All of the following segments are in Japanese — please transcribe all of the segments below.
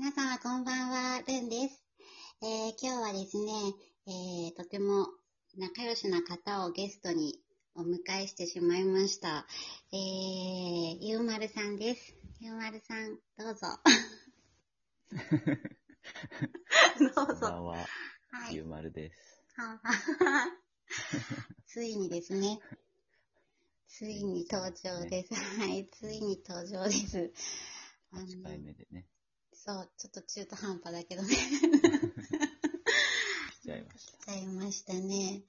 皆様こんばんは、ルンです。えー今日はですね、えーとても仲良しな方をゲストにお迎えしてしまいました。えー、ゆうまるさんです。ゆうまるさん、どうぞ。どうぞ。こんばんは、はい。ゆうまるです。ついにですね。ついに登場です。はい、ついに登場です。あの8回目でね、そう、ちょっと中途半端だけどね。来ちゃいました。来ちゃいましたね。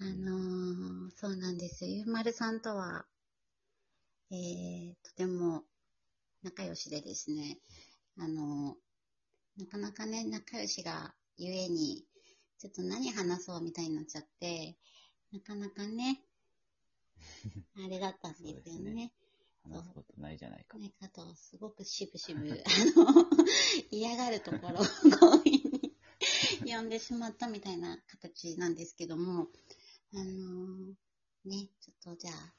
あのーそうなんですよ。ゆうまるさんとは、えー、とても仲良しでですね、あのーなかなかね、仲良しがゆえに、ちょっと何話そうみたいになっちゃって、なかなかね、あれだったんですよねね。話すことないじゃないか。ね、かと、すごくしぶしぶ、あの、嫌がるところを強引に呼んでしまったみたいな形なんですけども、あのね、ちょっとじゃあ、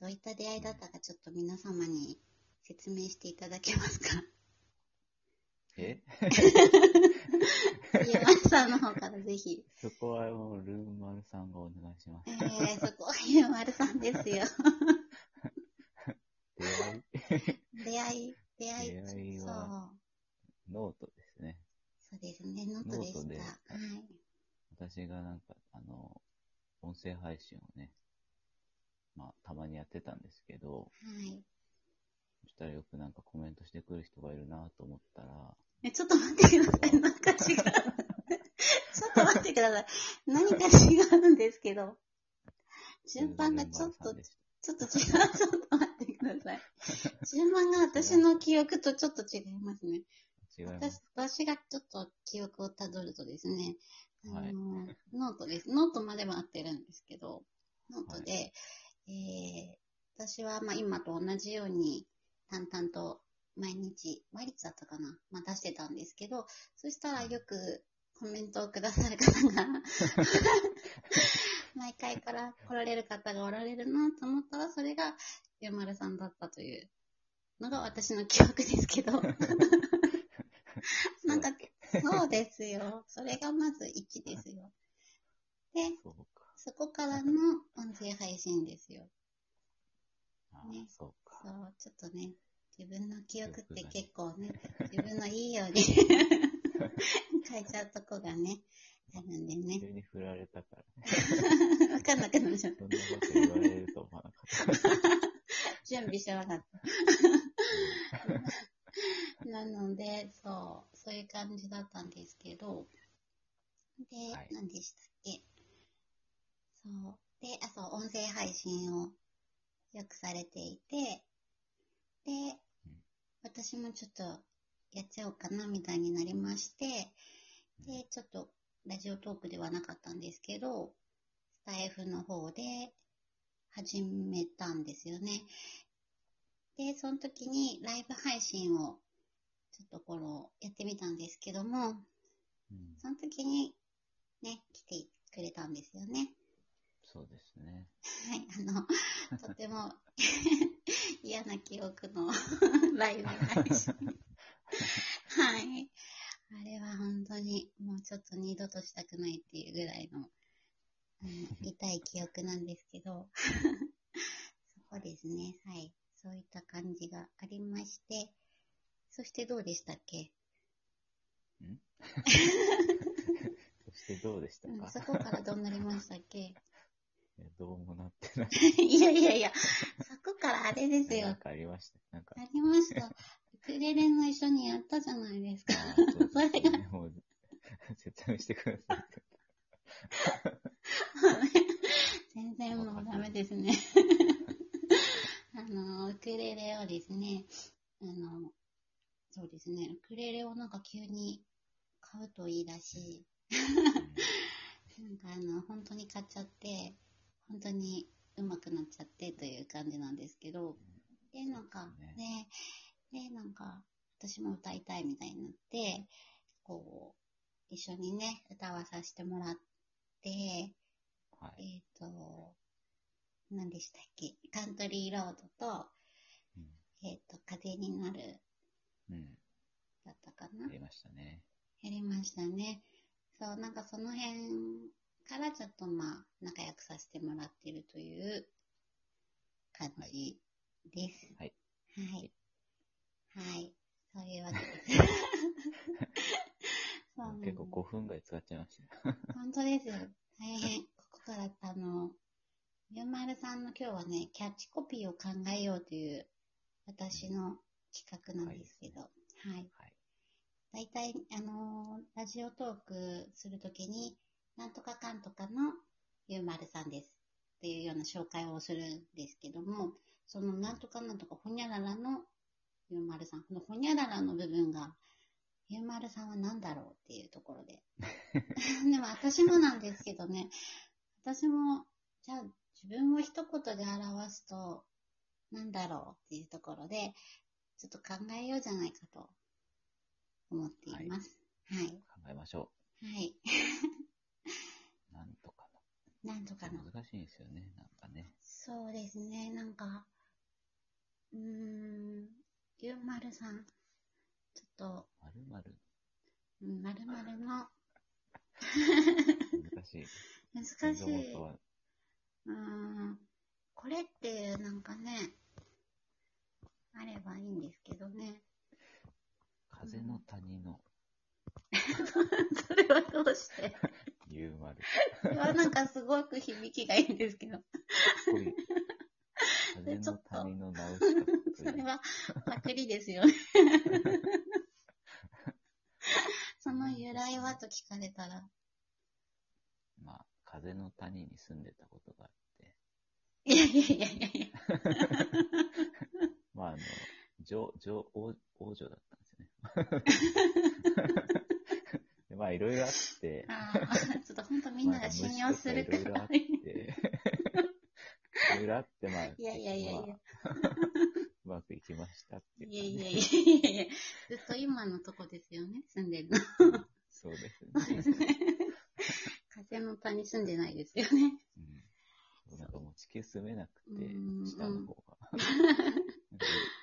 どういった出会いだったかちょっと皆様に説明していただけますか？え？ゆうまるさんの方からぜひ。そこはもう、ルーマルさんがお願いしますえ。ー、そこはゆうまるさんですよ。出会い出会い、出会い、出会いそうは。ノートですね。そうですね、ノートでした。ノートではい。私がなんか、あの、音声配信をね、まあ、たまにやってたんですけど、はい。そしたらよくなんかコメントしてくる人がいるなと思ったら、え、ちょっと待ってください。なんか違う。ちょっと待ってください。何か違うんですけど。順番がちょっと、ちょっと違う。ちょっと待ってください。順番が私の記憶とちょっと違いますね。た違いま私す。私がちょっと記憶をたどるとですね、あのはいノートです。ノートまでは合ってるんですけど、ノートで、えー私はまあ今と同じように淡々と毎日、毎日だったかな、まあ、出してたんですけど、そしたらよくコメントをくださる方が、毎回から来られる方がおられるなと思ったら、それが山丸さんだったというのが私の記憶ですけど。なんか、そうですよ。それがまず1ですよ。で、そこからの音声配信ですよ。ねそうか。そう、ちょっとね、自分の記憶って結構ね、自分のいいように 変えちゃうとこがね、あるんでね、急に振られたからね。わかんなくなっちゃった。そんなこと言われると思わなかった。準備してなかった。なので、そう、そういう感じだったんですけど、で、はい何でしたっけ？そう。で、あ、そう、音声配信をよくされていて、で、うん私もちょっとやっちゃおうかなみたいになりまして、で、ちょっとラジオトークではなかったんですけど、スタイフの方で始めたんですよね。で、その時にライブ配信をちょっとこのやってみたんですけども、うんその時にね、来てくれたんですよね。そうですね。はい、あの、とても 嫌な記憶の ライブ配信。はい。あれは本当にもうちょっと二度としたくないっていうぐらいの、あの痛い記憶なんですけど、そこですね。はい。そういった感じがありまして、そしてどうでしたっけ、ん？そしてどうでしたうん、か、そこからどうなりましたっけ？いやどうもなってない。いやいやいや、そこからあれですよなん。かありました？なんか、ありました。ウクレレも一緒にやったじゃないですか。それが。もう、説明してください。全然もうダメですね。あの、ウクレレをですね、あの、そうですね、ウクレレをなんか急に買うといいらしい。なんかあの、本当に買っちゃって、本当に上手くなっちゃってという感じなんですけど、で、なんかね、で、なんか、私も歌いたいみたいになって、こう、一緒にね、歌わさせてもらって、はい。えっ、と、何でしたっけ？カントリーロードと、うんえっ、と、風になるうん。だったかな？やりましたね。そう、なんかその辺からちょっとまあ、仲良くさせてもらってるという感じです。はい。はい。はい。そういうわけです。そうなんです結構5分ぐらい使っちゃいましたね。本当ですよ。大変。ここから、あの、ゆうまるさんの今日はね、キャッチコピーを考えようという私の企画なんですけど、はい。はい。大体、あのーラジオトークするときに、なんとかかんとかのゆうまるさんですっていうような紹介をするんですけども、そのなんとかなんとかほにゃららのゆうまるさん、このほにゃららの部分が、ゆうまるさんは何だろうっていうところで。でも私もなんですけどね、私も、じゃあ自分を一言で表すと、なんだろうっていうところで、ちょっと考えようじゃないかと思っています。はい。考えましょはい。う。なんとかなんとかのの。。難しいんですよね、なんかね。そうですね、なんか、うーん、ゆうまるさん、ちょっと、まるまるうんまるまるの、難しい。難しい。うーん、これってなんかね、あればいいんですけどね。風の谷の それはどうして？ゆうまる。それはなんかすごく響きがいいんですけど。かっこいい。風の谷の直しかかっこいいそれはパクリですよね。その由来はと聞かれたら、まあ、風の谷に住んでたことがあって、いやいやいやいや。まあ、あの、女、女、王王女だったんですよね。でまあ、いろいろあって、ああ、ちょっと本当みんなが信用するかいろいろあらっ。て、いろいろあって、まあ、いやいやいやいやまあ うまくいきましたっていういやいやいやいやいや、ずっと今のとこですよね、住んでるの。そうですね。風の谷住んでないですよね。うんなんかもう地球住めなくてうん、下の方が。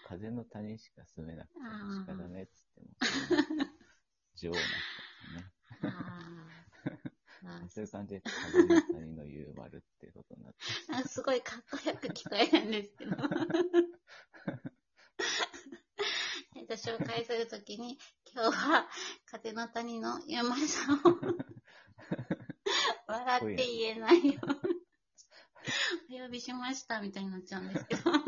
風の谷しか住めなくて、仕方ねっつっても、女王にな。あーあそういう感じで、風の谷のゆうまるっていうことになって、ーあ、すごいかっこよく聞こえるんですけど。えっと、紹介するときに、今日は風の谷の山さんを笑って言えないよ。お呼びしましたみたいになっちゃうんですけど。かっ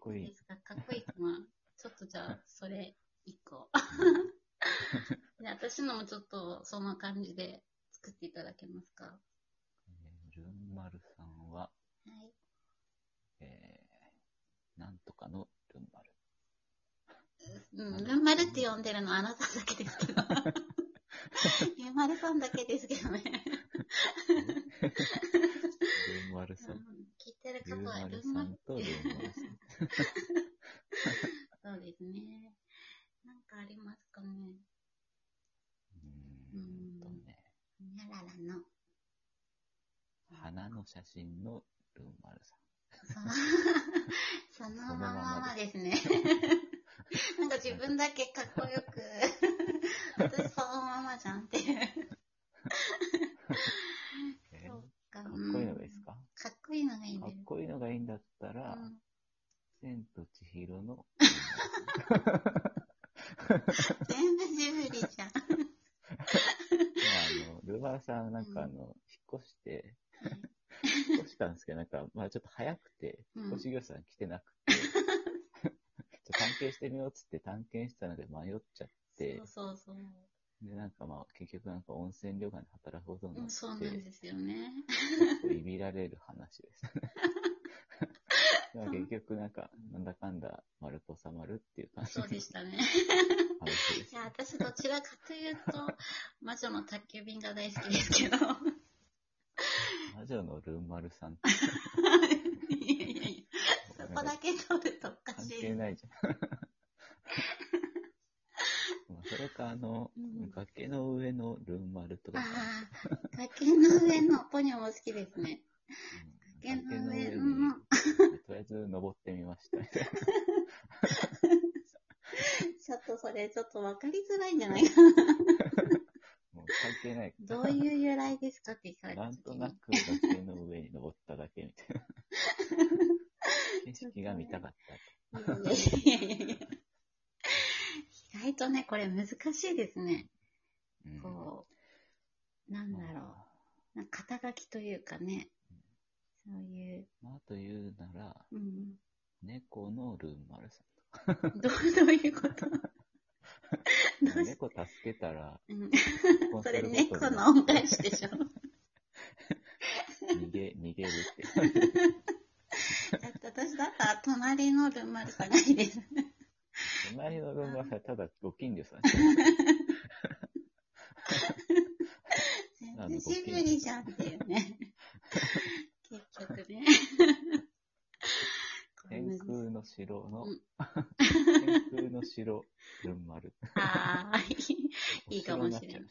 こいいで。すか？かっこいいかなちょっとじゃあ、それ一個。で私のもちょっとその感じでていただけますか？えールンマルさんは、はい。えー、なんとかのルンマル。うん、ルンマルって呼んでるのあなただけですけど。ゆうまるさんだけですけどね。ルンマルさん。うん聞いてる方はまるルンマルさんとルンマルさん。そうですね。なんかありますかね。うーんとね、ほにゃららの。花の写真のルンマルさん。そのまままですね。なんか自分だけかっこよく、私そのままじゃんっていう。えーそうか。かっこいいのがいいですか、かっこいいのがいいんです。かっこいいのがいいんだったら、うん千と千尋の、全部ジブリじゃん。まあ、あの、ルバーさんなんかあの、引っ越して、引っ越したんですけど、なんか、まあちょっと早くて、うん引っ越し業者さん来てなくて、ちょっと探検してみようっつって探検したので迷っちゃってそう、そうそう。で、なんかまあ結局なんか温泉旅館で働くことになうん、そうなんですよね。結構いびられる話ですね。でも結局なんか、なんだかんだ丸く収まるっていう感じのそうでしたね。話ですいや、。私どちらかというと、魔女の宅急便が大好きですけど。魔女のルンマルさんいやいやいや、そこだけ取るとおか関しい。係ないじゃん。まあそれか、あの、うん崖の上のルンマルとかさ、ああ、崖の上のポニョも好きですね。うん崖の上崖の、とりあえず登ってみましたみたいな。ちょっととそれちょっと分かりづらいんじゃないかな。関係ない。どういう由来ですかって聞かれたなん。となく崖の上に登っただけみたいな。景色が見たかったと。いやいやいやいや意外とね、これ難しいですね。うんこう、なんだろう。なんか肩書きというかね。そういう、まあ、というなら、うん。猫のルンマルさどう、どういうこと？助けたら、うんそれ猫にの恩返しでしょ。逃げ、逃げるって。だって私だったら隣のルンマルさんがいいです。隣のルンマルさん、ただご近所さん。全然しぶりじゃんっていうね。結局ね。天空の城のうん、天空の城、ルンマル。ああ、いいいいかもしれない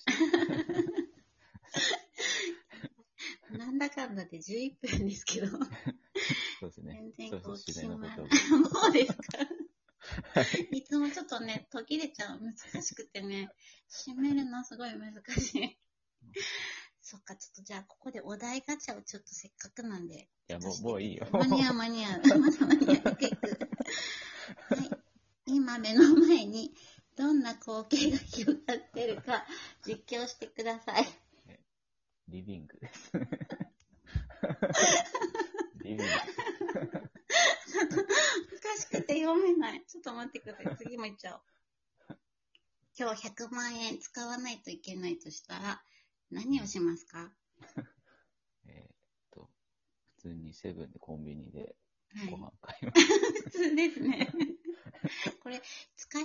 なんだかんだで11分ですけど、そうですね全。然こうそうそう、自然のことを。もうですかいつもちょっとね、途切れちゃう。難しくてね、締めるのすごい難しい。そっか、ちょっとじゃあ、ここでお題ガチャをちょっとせっかくなんで。いや、もう、もういいよ。間に合う間に合う。まだ間に合う。いくいくはい。今目の前にどんな光景が広がってるか実況してください。リビングです。リビング。ちょっと難しくて読めない。ちょっと待ってください。次もいっちゃおう。今日100万円使わないといけないとしたら何をしますか？えーっと、普通にセブンでコンビニではいご。飯買います。普通ですね。これ、使い